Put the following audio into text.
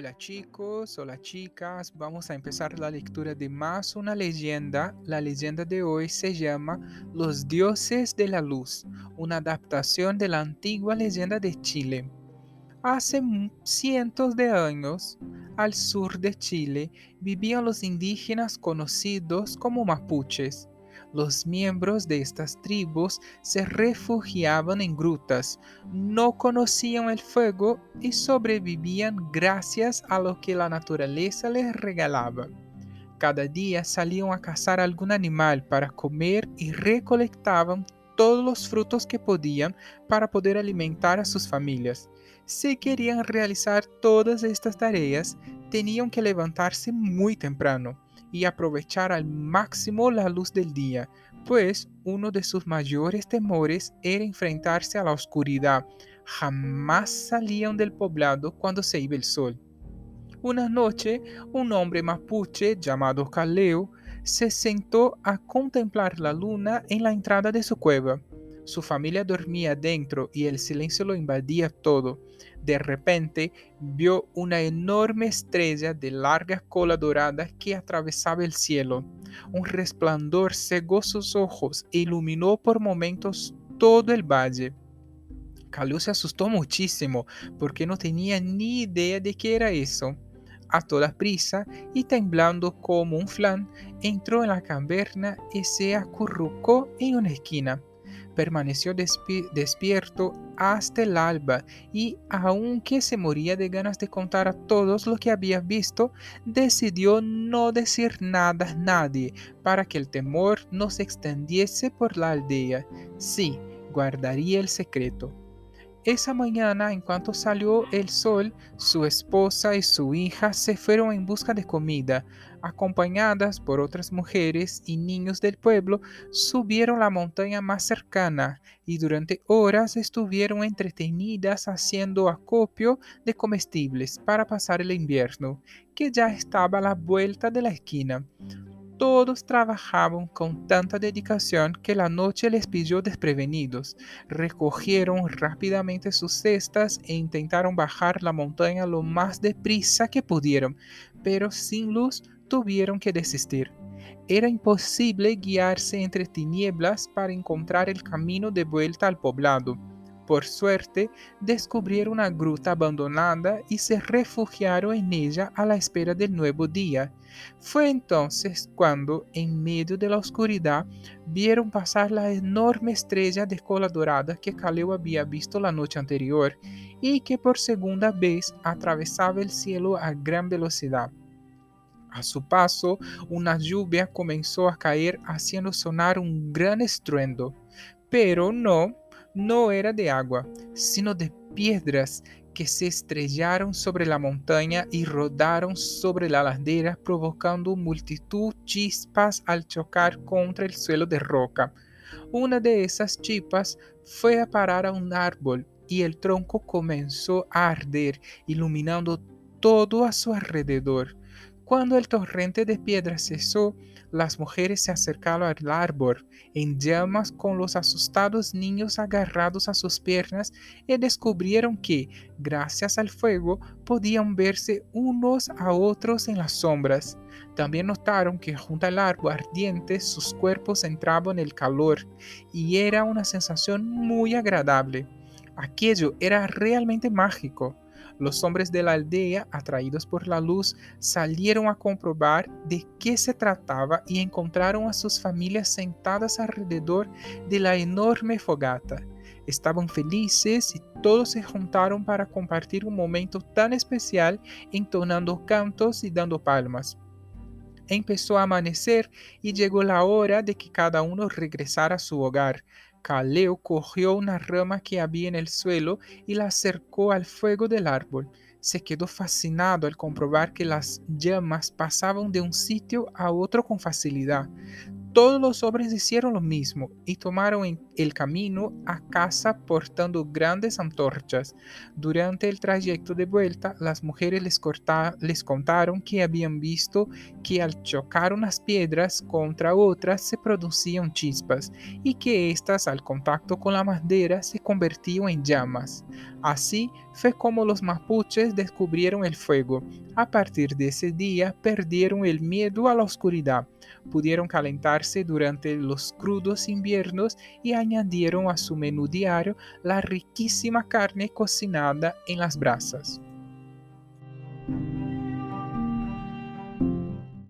Hola chicos, hola chicas, vamos a empezar la lectura de más una leyenda. La leyenda de hoy se llama Los dioses de la luz, una adaptación de la antigua leyenda de Chile. Hace cientos de años, al sur de Chile, vivían los indígenas conocidos como mapuches. Los miembros de estas tribus se refugiaban en grutas, no conocían el fuego y sobrevivían gracias a lo que la naturaleza les regalaba. Cada día salían a cazar algún animal para comer y recolectaban todos los frutos que podían para poder alimentar a sus familias. Si querían realizar todas estas tareas, tenían que levantarse muy temprano y aprovechar al máximo la luz del día, pues uno de sus mayores temores era enfrentarse a la oscuridad. Jamás salían del poblado cuando se iba el sol. Una noche, un hombre mapuche llamado Caleo se sentó a contemplar la luna en la entrada de su cueva. Su familia dormía dentro y el silencio lo invadía todo. De repente vio una enorme estrella de larga cola dorada que atravesaba el cielo. Un resplandor cegó sus ojos e iluminó por momentos todo el valle. Calú se asustó muchísimo porque no tenía ni idea de qué era eso. A toda prisa y temblando como un flan, entró en la caverna y se acurrucó en una esquina permaneció despierto hasta el alba y, aunque se moría de ganas de contar a todos lo que había visto, decidió no decir nada a nadie para que el temor no se extendiese por la aldea. Sí, guardaría el secreto. Esa mañana, en cuanto salió el sol, su esposa y su hija se fueron en busca de comida. Acompañadas por otras mujeres y niños del pueblo, subieron la montaña más cercana y durante horas estuvieron entretenidas haciendo acopio de comestibles para pasar el invierno, que ya estaba a la vuelta de la esquina. Todos trabajaban con tanta dedicación que la noche les pilló desprevenidos. Recogieron rápidamente sus cestas e intentaron bajar la montaña lo más deprisa que pudieron, pero sin luz tuvieron que desistir. Era imposible guiarse entre tinieblas para encontrar el camino de vuelta al poblado. Por suerte, descubrieron una gruta abandonada y se refugiaron en ella a la espera del nuevo día. Fue entonces cuando, en medio de la oscuridad, vieron pasar la enorme estrella de cola dorada que Caleo había visto la noche anterior y que por segunda vez atravesaba el cielo a gran velocidad. A su paso, una lluvia comenzó a caer haciendo sonar un gran estruendo, pero no no era de agua, sino de piedras que se estrellaron sobre la montaña y rodaron sobre la ladera, provocando multitud chispas al chocar contra el suelo de roca. Una de esas chispas fue a parar a un árbol y el tronco comenzó a arder, iluminando todo a su alrededor. Cuando el torrente de piedras cesó, las mujeres se acercaron al árbol en llamas con los asustados niños agarrados a sus piernas y descubrieron que, gracias al fuego, podían verse unos a otros en las sombras. También notaron que junto al árbol ardiente sus cuerpos entraban en el calor y era una sensación muy agradable. Aquello era realmente mágico. Los hombres de la aldea, atraídos por la luz, salieron a comprobar de qué se trataba y encontraron a sus familias sentadas alrededor de la enorme fogata. Estaban felices y todos se juntaron para compartir un momento tan especial entonando cantos y dando palmas. Empezó a amanecer y llegó la hora de que cada uno regresara a su hogar. Caleo cogió una rama que había en el suelo y la acercó al fuego del árbol. Se quedó fascinado al comprobar que las llamas pasaban de un sitio a otro con facilidad. Todos los hombres hicieron lo mismo y tomaron el camino a casa portando grandes antorchas. Durante el trayecto de vuelta, las mujeres les, contaron que habían visto que al chocar unas piedras contra otras se producían chispas y que éstas al contacto con la madera se convertían en llamas. Así fue como los mapuches descubrieron el fuego. A partir de ese día perdieron el miedo a la oscuridad pudieron calentarse durante los crudos inviernos y añadieron a su menú diario la riquísima carne cocinada en las brasas.